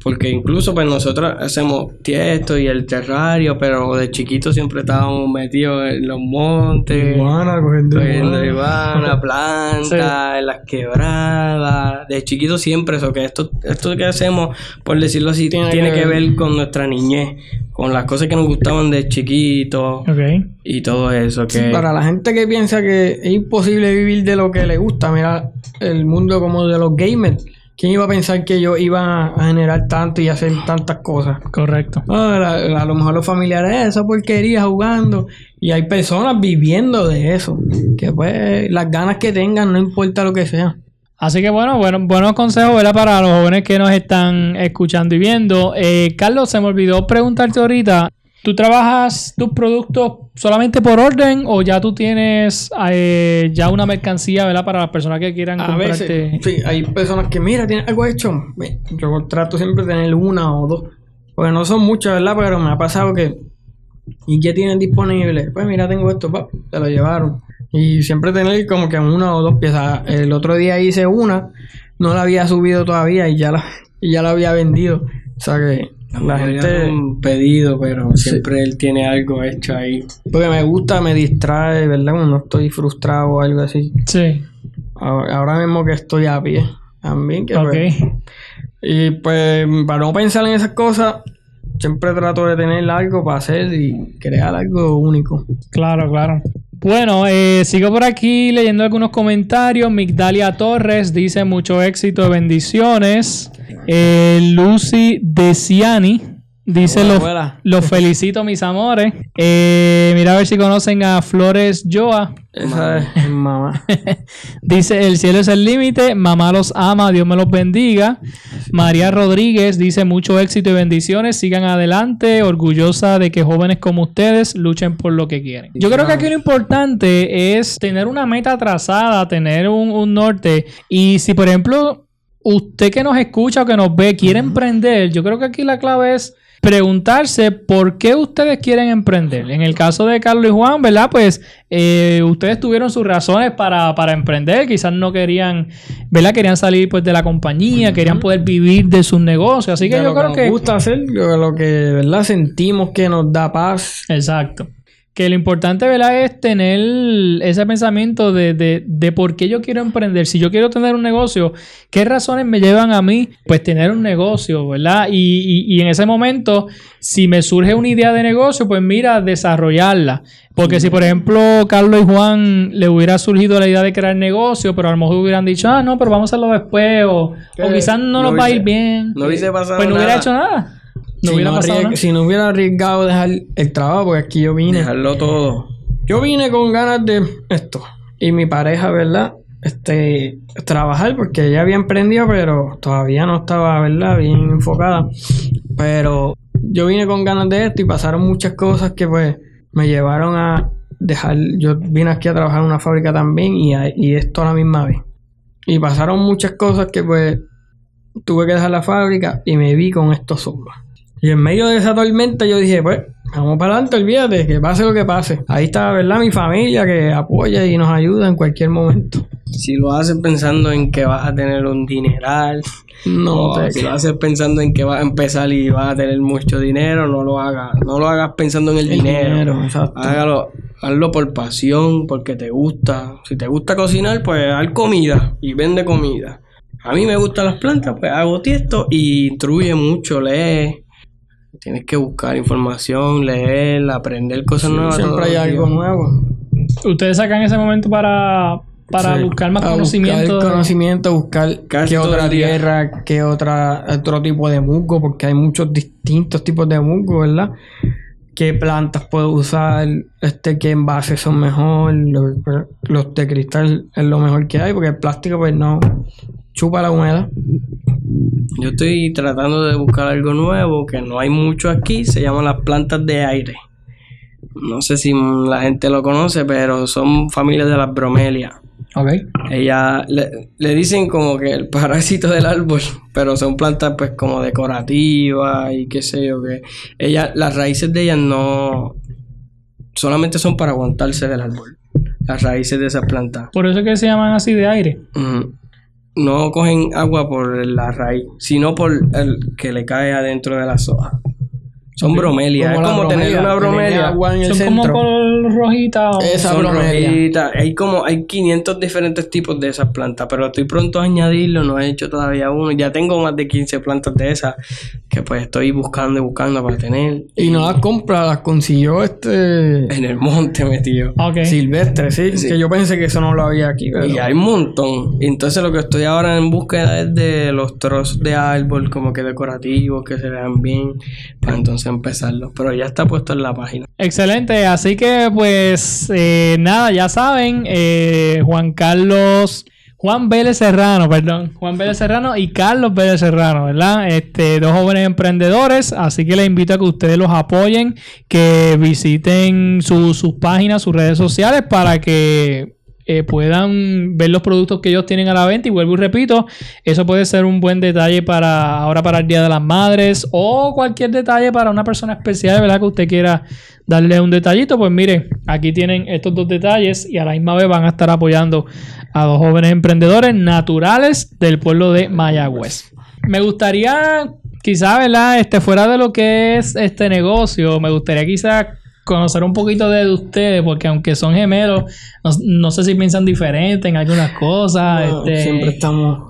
porque incluso pues nosotros hacemos tiesto y el terrario, pero de chiquito siempre estábamos metidos en los montes. Iguana, cogiendo Cogiendo iguana. iguana, *laughs* planta, en las quebradas. De chiquito siempre eso, que esto, esto que hacemos, por decirlo así, Tiene tiene, que que, ver. con nuestra niñez, con las cosas que nos gustaban de chiquito Ok. y todo eso. Que Para la gente que piensa que es imposible vivir de lo que le gusta, mira el mundo como de los gamers. ¿Quién iba a pensar que ellos iban a generar tanto y hacer tantas cosas? Correcto. Ah, la- a lo mejor los familiares, "Eh, esa porquería jugando. Y hay personas viviendo de eso. Que pues las ganas que tengan, no importa lo que sea. Así que bueno, bueno buenos consejos ¿verdad? para los jóvenes que nos están escuchando y viendo. Eh, Carlos, se me olvidó preguntarte ahorita, ¿tú trabajas tus productos solamente por orden o ya tú tienes eh, ya una mercancía ¿verdad? para las personas que quieran A comprarte? veces, sí, hay personas que, mira, ¿tienes algo hecho? Yo trato siempre de tener una o dos. Porque no son muchas, ¿verdad? Pero me ha pasado que... ¿Y qué tienen disponible? Pues mira, tengo esto, pa, te lo llevaron. Y siempre tener como que una o dos piezas. El otro día hice una, no la había subido todavía y ya la, y ya la había vendido. O sea que la gente... son pedido, pero siempre él tiene algo hecho ahí. Porque me gusta, me distrae, ¿verdad? Cuando estoy frustrado o algo así. Sí, Ahora mismo que estoy a pie. También que pues, Y pues, para no pensar en esas cosas, siempre trato de tener algo para hacer y crear algo único. Claro, claro. Bueno, eh, sigo por aquí leyendo algunos comentarios. Migdalia Torres dice mucho éxito, bendiciones. Eh, Lucy Deciani Dice los, los felicito, mis amores. Eh, mira a ver si conocen a Flores Joa. Esa es mamá. *laughs* Dice, el cielo es el límite, mamá los ama, Dios me los bendiga. María Rodríguez dice, mucho éxito y bendiciones, sigan adelante, orgullosa de que jóvenes como ustedes luchen por lo que quieren. Yo creo que aquí lo importante es tener una meta trazada, tener un, un norte. Y si, por ejemplo, usted que nos escucha o que nos ve quiere emprender, yo creo que aquí la clave es preguntarse por qué ustedes quieren emprender. En el caso de Carlos y Juan, ¿verdad? Pues eh, ustedes tuvieron sus razones para, para emprender, quizás no querían, ¿verdad? Querían salir pues de la compañía, querían poder vivir de sus negocios. Así que De yo lo creo nos que... gusta hacer, lo, que verdad sentimos que nos da paz. Exacto. Que lo importante, ¿verdad? Es tener ese pensamiento de, de, de por qué yo quiero emprender. Si yo quiero tener un negocio, ¿qué razones me llevan a mí? Pues tener un negocio, ¿verdad? Y, y- y en ese momento, si me surge una idea de negocio, pues mira, desarrollarla. Porque si, por ejemplo, Carlos y Juan le hubiera surgido la idea de crear negocio, pero a lo mejor hubieran dicho, ah, no, pero vamos a hacerlo después, o, o quizás no, no nos va a ir bien. no hubiese pasado Pues no hubiera nada. hecho nada. No si, no pasado arriesg- nada. si no hubiera arriesgado dejar el trabajo, porque aquí yo vine. Dejarlo todo. Yo vine con ganas de esto. Y mi pareja, ¿verdad? Este, trabajar, porque ella había emprendido, pero todavía no estaba, ¿verdad? Bien enfocada. Pero yo vine con ganas de esto y pasaron muchas cosas que, pues, me llevaron a dejar. Yo vine aquí a trabajar en una fábrica también y, a- y esto a la misma vez. Y pasaron muchas cosas que, pues, tuve que dejar la fábrica y me vi con esto solo. Y en medio de esa tormenta yo dije, pues, vamos para adelante, olvídate, que pase lo que pase. Ahí está, ¿verdad? Mi familia que apoya y nos ayuda en cualquier momento. Si lo haces pensando en que vas a tener un dineral, No, te si lo haces pensando en que vas a empezar y vas a tener mucho dinero, no lo hagas. No lo hagas pensando en el, El dinero. dinero, exacto. Hágalo, hazlo por pasión, porque te gusta. Si te gusta cocinar, pues haz comida y vende comida. A mí me gustan las plantas, pues hago tiesto y instruye mucho, lee. Tienes que buscar información, leer, aprender cosas nuevas. siempre hay algo nuevo. Ustedes sacan ese momento para, para Sí. buscar más A conocimiento. Buscar conocimiento, buscar Casi qué otra tierra, qué otra, otro tipo de musgo, porque hay muchos distintos tipos de musgo, ¿verdad? Qué plantas puedo usar, este, qué envases son mejor, los, los de cristal es lo mejor que hay, porque el plástico pues no chupa la humedad. Yo estoy tratando de buscar algo nuevo que no hay mucho aquí. Se llaman las plantas de aire. No sé si la gente lo conoce, pero son familias de las bromelias. Ok. Ella le, le dicen como que el parásito del árbol, pero son plantas pues como decorativas y qué sé yo que ella las raíces de ellas no solamente son para aguantarse del árbol. Las raíces de esas plantas. Por eso es que se llaman así de aire. No cogen agua por la raíz, sino por el que le cae adentro de las hojas. Son bromelias. es la como tener una bromelia. agua en el Son centro. como por rojita o... Esa Son bromelia. rojitas. Hay como hay 500 diferentes tipos de esas plantas, pero estoy pronto a añadirlo, no he hecho todavía uno. Ya tengo más de 15 plantas de esas que pues estoy buscando y buscando para tener. Y no las compra, las consiguió este En el monte metido. Silvestre, ¿sí? Sí. Que yo pensé que eso no lo había aquí, pero... Y hay un montón. Entonces lo que estoy ahora en búsqueda es de los trozos de árbol como que decorativos, que se vean bien, para entonces empezarlo. Pero ya está puesto en la página. Excelente, así que pues eh, nada, ya saben, eh, Juan Carlos, Juan Vélez Serrano, perdón, Juan Vélez Serrano y Carlos Vélez Serrano, ¿verdad? Este, dos jóvenes emprendedores, así que les invito a que ustedes los apoyen, que visiten su- sus páginas, sus redes sociales para que eh, puedan ver los productos que ellos tienen a la venta y vuelvo y repito, eso puede ser un buen detalle para ahora para el Día de las Madres o cualquier detalle para una persona especial, ¿verdad? Que usted quiera darle un detallito, pues mire, aquí tienen estos dos detalles y a la misma vez van a estar apoyando a dos jóvenes emprendedores naturales del pueblo de Mayagüez. Me gustaría quizá, ¿verdad? Este, fuera de lo que es este negocio, me gustaría quizá conocer un poquito de ustedes, porque aunque son gemelos, no, no sé si piensan diferente en algunas cosas. No, este, Siempre estamos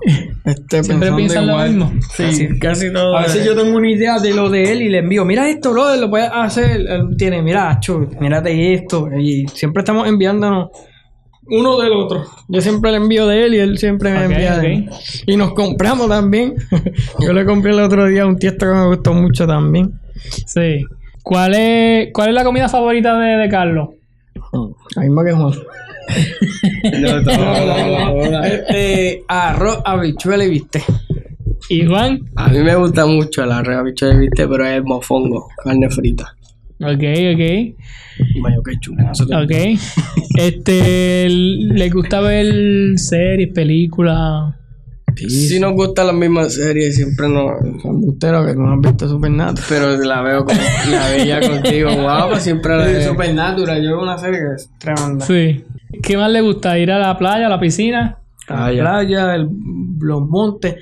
este, *laughs* siempre pensando piensan lo mismo. Sí. Casi, casi todo. A veces yo tengo una idea de lo de él y le envío, mira esto, brother, lo puedes hacer. Él tiene, mira, chu, mírate esto. Y siempre estamos enviándonos uno del otro. Yo siempre le envío de él y él siempre me envía de él. Y nos compramos también. *laughs* yo le compré el otro día un tiesto que me gustó mucho también. Sí. ¿Cuál es, ¿Cuál es la comida favorita de, de Carlos? La misma que Juan. No, no, no. Este, arroz, habichuela y viste. ¿Y Juan? A mí me gusta mucho el arroz bicho de viste, pero es mofongo, carne frita. Ok, ok. Y mayo ketchup. Ok. Este, ¿le gusta ver series, películas? Sí nos gustan las mismas series, siempre no... Embustero que no has visto Supernatural. Pero la veo como... La veía *laughs* contigo, guapa, siempre la Sí, veo. Supernatural, yo veo una serie que es tremenda. Sí. ¿Qué más le gusta? ¿Ir a la playa, a la piscina? Ah, la ya. playa, el- los montes.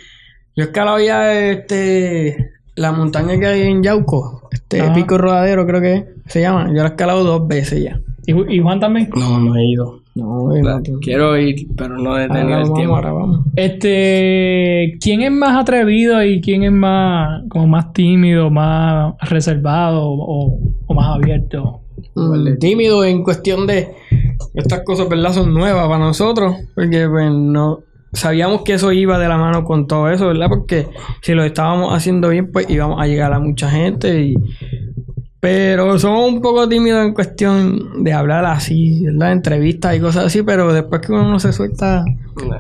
Yo escalaba ya este, la montaña que hay en Yauco, este Ajá. Pico Rodadero creo que se llama. Yo la he escalado dos veces ya. ¿Y, Ju- y Juan también? No, no he ido. No, Quiero ir, pero no he ahora tenido el vamos, tiempo. ahora vamos. Este, ¿quién es más atrevido y quién es más, como más tímido, más reservado o, o más abierto? Mm, tímido en cuestión de estas cosas, ¿verdad? Son nuevas para nosotros, porque pues no sabíamos que eso iba de la mano con todo eso, ¿verdad? Porque si lo estábamos haciendo bien, pues íbamos a llegar a mucha gente y pero somos un poco tímidos en cuestión de hablar así, ¿verdad? Entrevistas y cosas así, pero después que uno se suelta,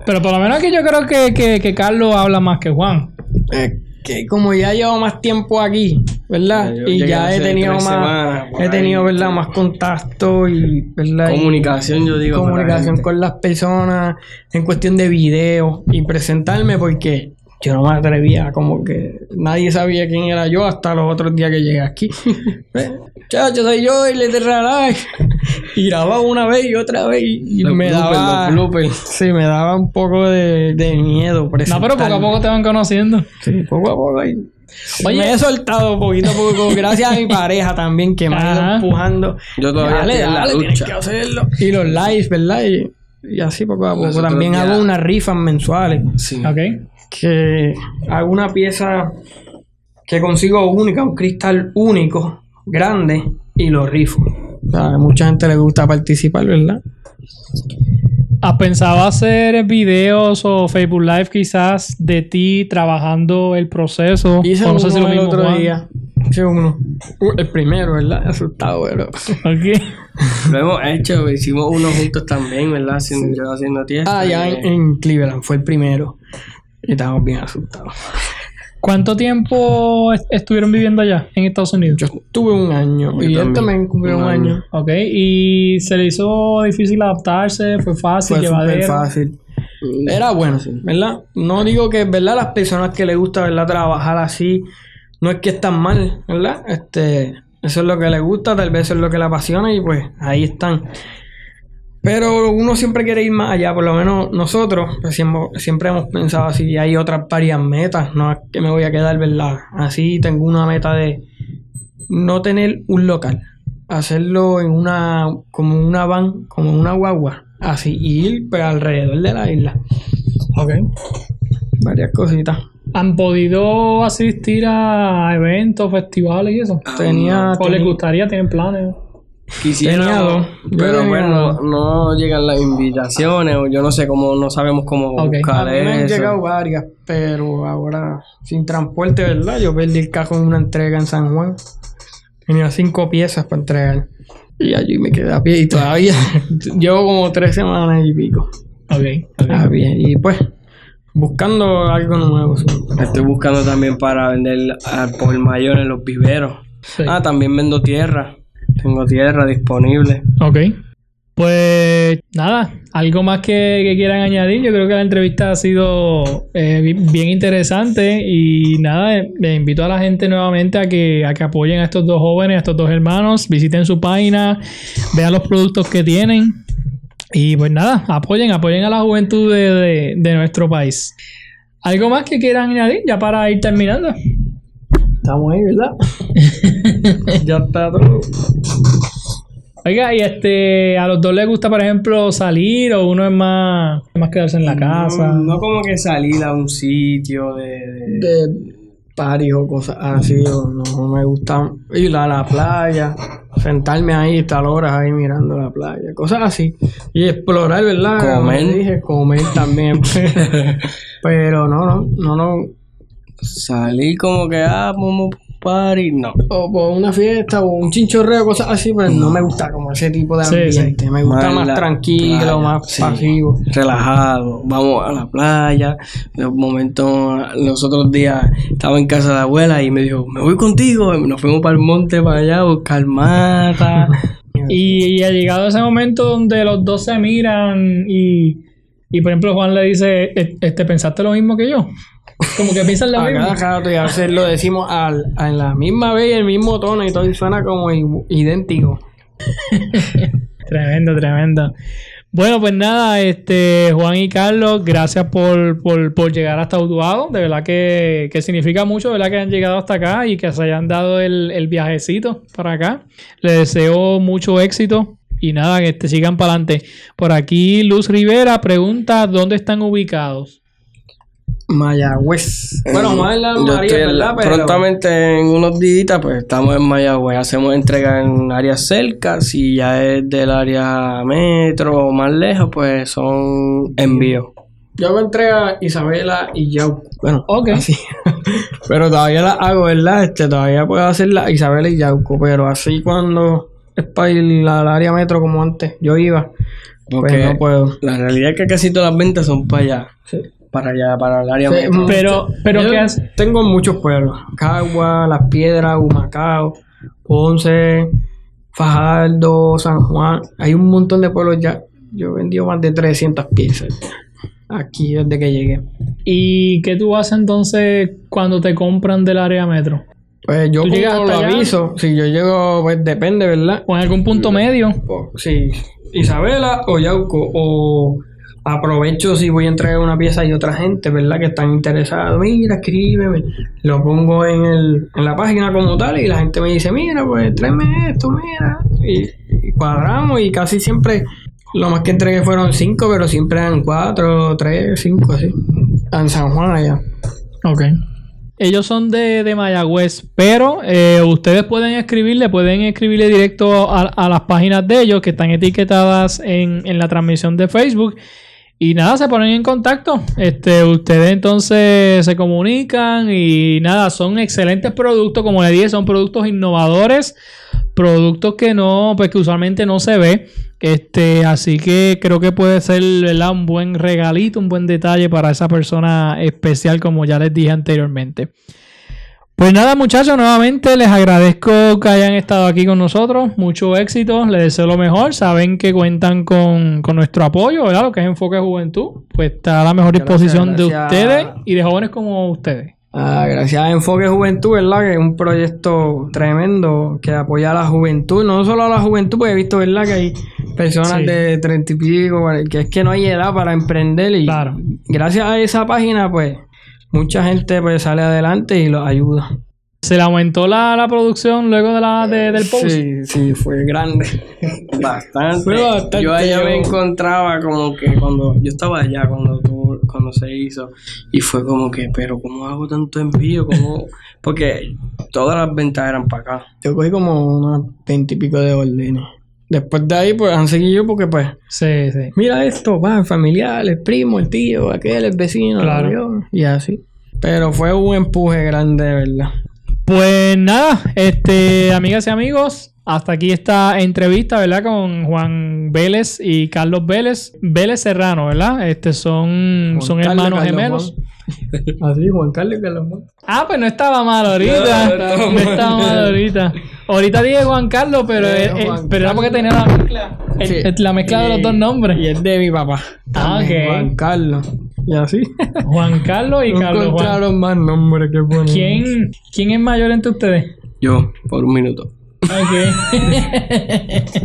Pero por lo menos que yo creo que, que, que Carlos habla más que Juan. eh, que como ya llevo más tiempo aquí, ¿verdad? Yo y ya he tenido más, semanas, he tenido, ahí. ¿verdad? Más contacto y, ¿verdad? Y- Comunicación, yo digo. la comunicación con las personas en cuestión de video y presentarme porque yo no me atrevía, como que nadie sabía quién era yo hasta los otros días que llegué aquí. *laughs* Chacho, soy yo y le like. *laughs* Y grababa una vez y otra vez y, Los me bloopers, daba... los bloopers. Sí, me daba un poco de, de miedo No, pero poco a poco te van conociendo. Sí, poco a poco. ahí. Oye. me he soltado poquito a poco, gracias a mi pareja también que me ha ido empujando. Yo todavía dale, estoy en la dale, tienes que hacerlo. Y los lives, ¿verdad? Y, y así poco a poco. Nosotros También ya- hago unas rifas mensuales. Sí. Ok. Que hago una pieza que consigo única, un cristal único, grande, y lo rifo. O sea, a mucha gente le gusta participar, ¿verdad? ¿Has pensado hacer videos o Facebook Live quizás de ti trabajando el proceso? Hice o no sé uno si lo el mismo, otro Juan. día. Hice uno. Uh, El primero, ¿verdad? *laughs* Asustado, pero... Ok. *laughs* Lo hemos hecho, hicimos uno juntos también, ¿verdad? Haciendo, Yo haciendo tierra. Ah, ya en, en Cleveland fue el primero. Y estábamos bien asustados. ¿Cuánto tiempo est- estuvieron viviendo allá en Estados Unidos? Yo tuve un año. Y él también. cumplió un, Un año. año. Ok. ¿Y se le hizo difícil adaptarse? ¿Fue fácil? Fue súper fácil. Era bueno, ¿verdad? No digo que, ¿verdad? Las personas que les gusta, ¿verdad? Trabajar así, no es que están mal, ¿verdad? Este, eso es lo que les gusta, tal vez eso es lo que le apasiona y pues ahí están. Pero uno siempre quiere ir más allá, por lo menos nosotros pues, siempre, siempre hemos pensado así, hay otras varias metas, no es que me voy a quedar, ¿verdad? Así tengo una meta de no tener un local, hacerlo en una, como una van, como una guagua, así, y ir pues, alrededor de la isla. Ok. Varias cositas. ¿Han podido asistir a eventos, festivales y eso? Tenía, ¿O les gustaría? ¿Tienen planes? Yo pero bueno, no llegan las invitaciones o yo no sé cómo, no sabemos cómo Ok. A buscar mí me han eso. llegado varias, pero ahora sin transporte, ¿verdad? Yo perdí el cajo en una entrega en San Juan. Tenía cinco piezas para entregar. Y allí me quedé a pie y todavía *laughs* llevo como tres semanas y pico. Ok. A pie. Y pues, buscando algo nuevo. sí. Estoy buscando también para vender al por mayor en los viveros. Sí. Ah, también vendo tierra. Tengo tierra disponible. Ok. Pues nada, algo más que, que quieran añadir. Yo creo que la entrevista ha sido eh, bi- bien interesante y nada, eh, le invito a la gente nuevamente a que, a que apoyen a estos dos jóvenes, a estos dos hermanos, visiten su página, vean los productos que tienen y pues nada, apoyen, apoyen a la juventud de, de- de nuestro país. ¿Algo más que quieran añadir ya para ir terminando? Estamos ahí, ¿verdad? *laughs* *laughs* ya está todo. Oiga, y este, a los dos les gusta, por ejemplo, salir o uno es más, más quedarse en la casa. No, no como que salir a un sitio de... de- de party o cosas así, o no, no me gusta ir a la playa, sentarme ahí, estar horas ahí mirando la playa, cosas así. Y explorar, ¿verdad? Como Comer. dije, comer también. *laughs* Pero no, no, no, no. Salir como que, ah, vamos party, no. O por una fiesta o un chinchorreo, cosas así, pero no, me gusta como ese tipo de Sí, ambiente. Me gusta Más tranquilo, playa, más sí. pasivo. relajado, vamos a la playa. De un momento, los otros días estaba en casa de la abuela y me dijo, me voy contigo. Nos fuimos para el monte para allá a buscar mata. *laughs* Y, y ha llegado ese momento donde los dos se miran y, y por ejemplo Juan le dice, "E- este, ¿pensaste lo mismo que yo? Como que piensan lo *laughs* A mismo. cada rato y a veces lo decimos al, a la misma vez y el mismo tono y todo y suena como idéntico. *laughs* Tremendo, tremendo. Bueno, pues nada, este Juan y Carlos, gracias por, por, por llegar hasta Utuado. De verdad que, que significa mucho, de verdad que han llegado hasta acá y que se hayan dado el, el viajecito para acá. Les deseo mucho éxito y nada, que te sigan para adelante. Por aquí Luz Rivera pregunta dónde están ubicados. Mayagüez. Bueno, más en la Yo María, ¿verdad? Pero prontamente en unos días, pues estamos en Mayagüez. Hacemos entrega en áreas cerca. Si ya es del área metro o más lejos, pues son envíos. yo me entrega a Isabela y Yauco. Bueno, Ok. así. *laughs* pero todavía la hago, ¿verdad? Este, todavía puedo hacer la Isabela y Yauco, pero así cuando es para ir al área metro como antes, yo iba, Porque pues no puedo. la realidad es que casi todas las ventas son para allá. Sí. Para allá, para el área Sí, metro. Pero, pero Yo ¿qué hace? Tengo muchos pueblos. Cagua, Las Piedras, Humacao, Ponce, Fajardo, San Juan. Hay un montón de pueblos ya. Yo he vendido más de 300 piezas aquí desde que llegué. ¿Y qué tú haces entonces cuando te compran del área metro? Pues yo ¿Tú llegas como lo allá? aviso. Si yo llego, pues depende, ¿verdad? ¿O en algún punto medio? O- Sí, Isabela o Yauco. O aprovecho si voy a entregar una pieza y otra gente, ¿verdad? Que están interesados. Mira, escríbeme. Lo pongo en, el, en la página como tal y la gente me dice, mira, pues tráeme esto, mira. Y, y cuadramos y casi siempre, lo más que entregué fueron cinco, pero siempre eran cuatro, tres, cinco, así. En San Juan allá. Ok. Ellos son de, de Mayagüez, pero eh, ustedes pueden escribirle, pueden escribirle directo a, a las páginas de ellos que están etiquetadas en, en la transmisión de Facebook. Y nada, se ponen en contacto. Este, ustedes entonces se comunican y nada, son excelentes productos, como le dije, son productos innovadores, productos que no, pues que usualmente no se ve. Este, así que creo que puede ser ¿verdad? un buen regalito, un buen detalle para esa persona especial, como ya les dije anteriormente. Pues nada, muchachos, nuevamente les agradezco que hayan estado aquí con nosotros. Mucho éxito, les deseo lo mejor. Saben que cuentan con, con nuestro apoyo, ¿verdad? Lo que es Enfoque Juventud. Pues está a la mejor Gracias, disposición de ustedes y de jóvenes como ustedes. Ah, gracias a Enfoque Juventud, ¿verdad? Que es un proyecto tremendo que apoya a la juventud, no solo a la juventud, porque he visto, ¿verdad? Que hay personas Sí. de treinta y pico, que es que no hay edad para emprender y Claro. gracias a esa página, pues, mucha gente pues sale adelante y los ayuda. ¿Se le aumentó la, la producción luego de la, de- del post? Sí, sí, fue grande. *laughs* Bastante. Fue bastante, Yo allá me encontraba como que cuando yo estaba allá cuando tuvo- cuando se hizo y fue como que, pero ¿cómo hago tanto envío? ¿Cómo? Porque todas las ventas eran para acá. Yo cogí como unas veinte y pico de órdenes. Después de ahí, pues, han seguido porque, pues, Sí, sí. mira esto, va, familiar, el primo, el tío, aquel, el vecino, Claro. yo, y así. Pero fue un empuje grande, de verdad. Pues nada, este, amigas y amigos, hasta aquí esta entrevista, ¿verdad? Con Juan Vélez y Carlos Vélez, Vélez Serrano, ¿verdad? Este son, Juan son Carlos hermanos Carlos gemelos. Juan. *laughs* Así, Juan Carlos y Carlos Juan. Ah, pues no estaba mal ahorita. No, *laughs* no No, estaba mal ahorita. Ahorita dije Juan Carlos, pero, Eh, Juan pero era porque tenía la mezcla, el- Sí. el- la mezcla de los dos nombres. Y es de mi papá. Ah, ok. Juan Carlos. Y así. *laughs* Juan Carlos y No Carlos Juan. encontraron más nombres que poner. ¿Quién, ¿Quién es mayor entre ustedes? Yo, por un minuto. Ok. *laughs*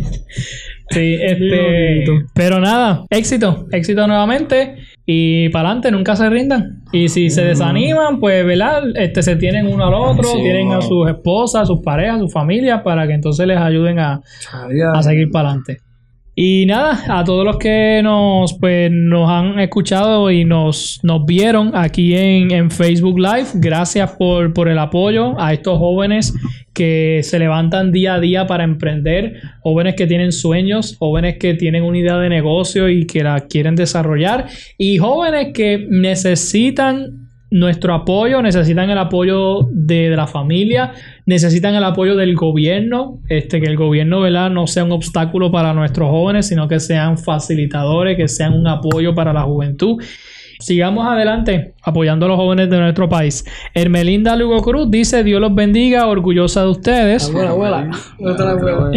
sí, este. Pero nada, éxito, éxito nuevamente. Y para adelante, nunca se rindan. Y si se desaniman, pues, ¿verdad? Este, se tienen uno al otro, Sí, tienen a sus esposas, sus parejas, sus familias, para que entonces les ayuden a, a seguir para adelante. Y nada, a todos los que nos, pues, nos han escuchado y nos, nos vieron aquí en, en Facebook Live, gracias por, por el apoyo a estos jóvenes que se levantan día a día para emprender, jóvenes que tienen sueños, jóvenes que tienen una idea de negocio y que la quieren desarrollar, y jóvenes que necesitan nuestro apoyo, necesitan el apoyo de, de la familia, necesitan el apoyo del gobierno, este, que el gobierno ¿verdad? no sea un obstáculo para nuestros jóvenes, sino que sean facilitadores, que sean un apoyo para la juventud. Sigamos adelante apoyando a los jóvenes de nuestro país. Hermelinda Lugo Cruz dice: Dios los bendiga, orgullosa de ustedes. Abuela, abuela. Otra abuela.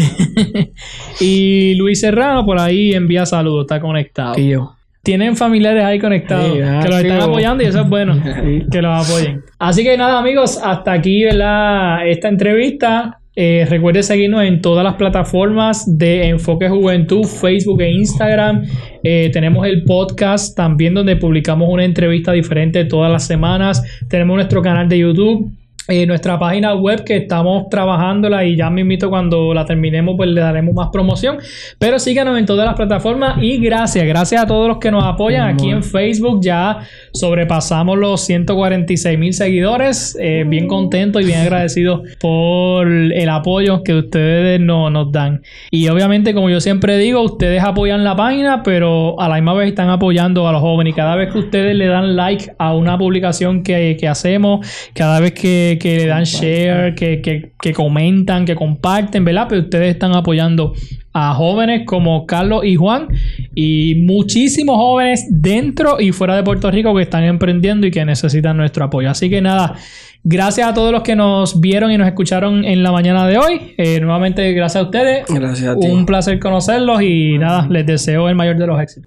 *laughs* y Luis Serrano por ahí envía saludos, está conectado. Y yo. Tienen familiares ahí conectados Sí, ah, que los sí, están apoyando y eso es bueno, *laughs* que los apoyen. Así que nada, amigos, hasta aquí ¿verdad? esta entrevista. Eh, recuerde seguirnos en todas las plataformas de Enfoque Juventud, Facebook e Instagram. Eh, tenemos el podcast también donde publicamos una entrevista diferente todas las semanas. Tenemos nuestro canal de YouTube. Eh, nuestra página web que estamos trabajándola y ya me invito cuando la terminemos pues le daremos más promoción. Pero síganos en todas las plataformas y gracias gracias a todos los que nos apoyan. Aquí en Facebook ya sobrepasamos los 146 mil seguidores. Eh, bien contentos y bien agradecidos por el apoyo que ustedes no- nos dan. Y obviamente como yo siempre digo ustedes apoyan la página pero a la misma vez están apoyando a los jóvenes. Y cada vez que ustedes le dan like a una publicación que, que hacemos cada vez que, que le dan share que, que- que comentan que comparten ¿verdad? pero ustedes están apoyando a jóvenes como Carlos y Juan y muchísimos jóvenes dentro y fuera de Puerto Rico que están emprendiendo y que necesitan nuestro apoyo. Así que nada, gracias a todos los que nos vieron y nos escucharon en la mañana de hoy. Eh, nuevamente, gracias a ustedes. Gracias a ti. Un placer conocerlos y nada, les deseo el mayor de los éxitos.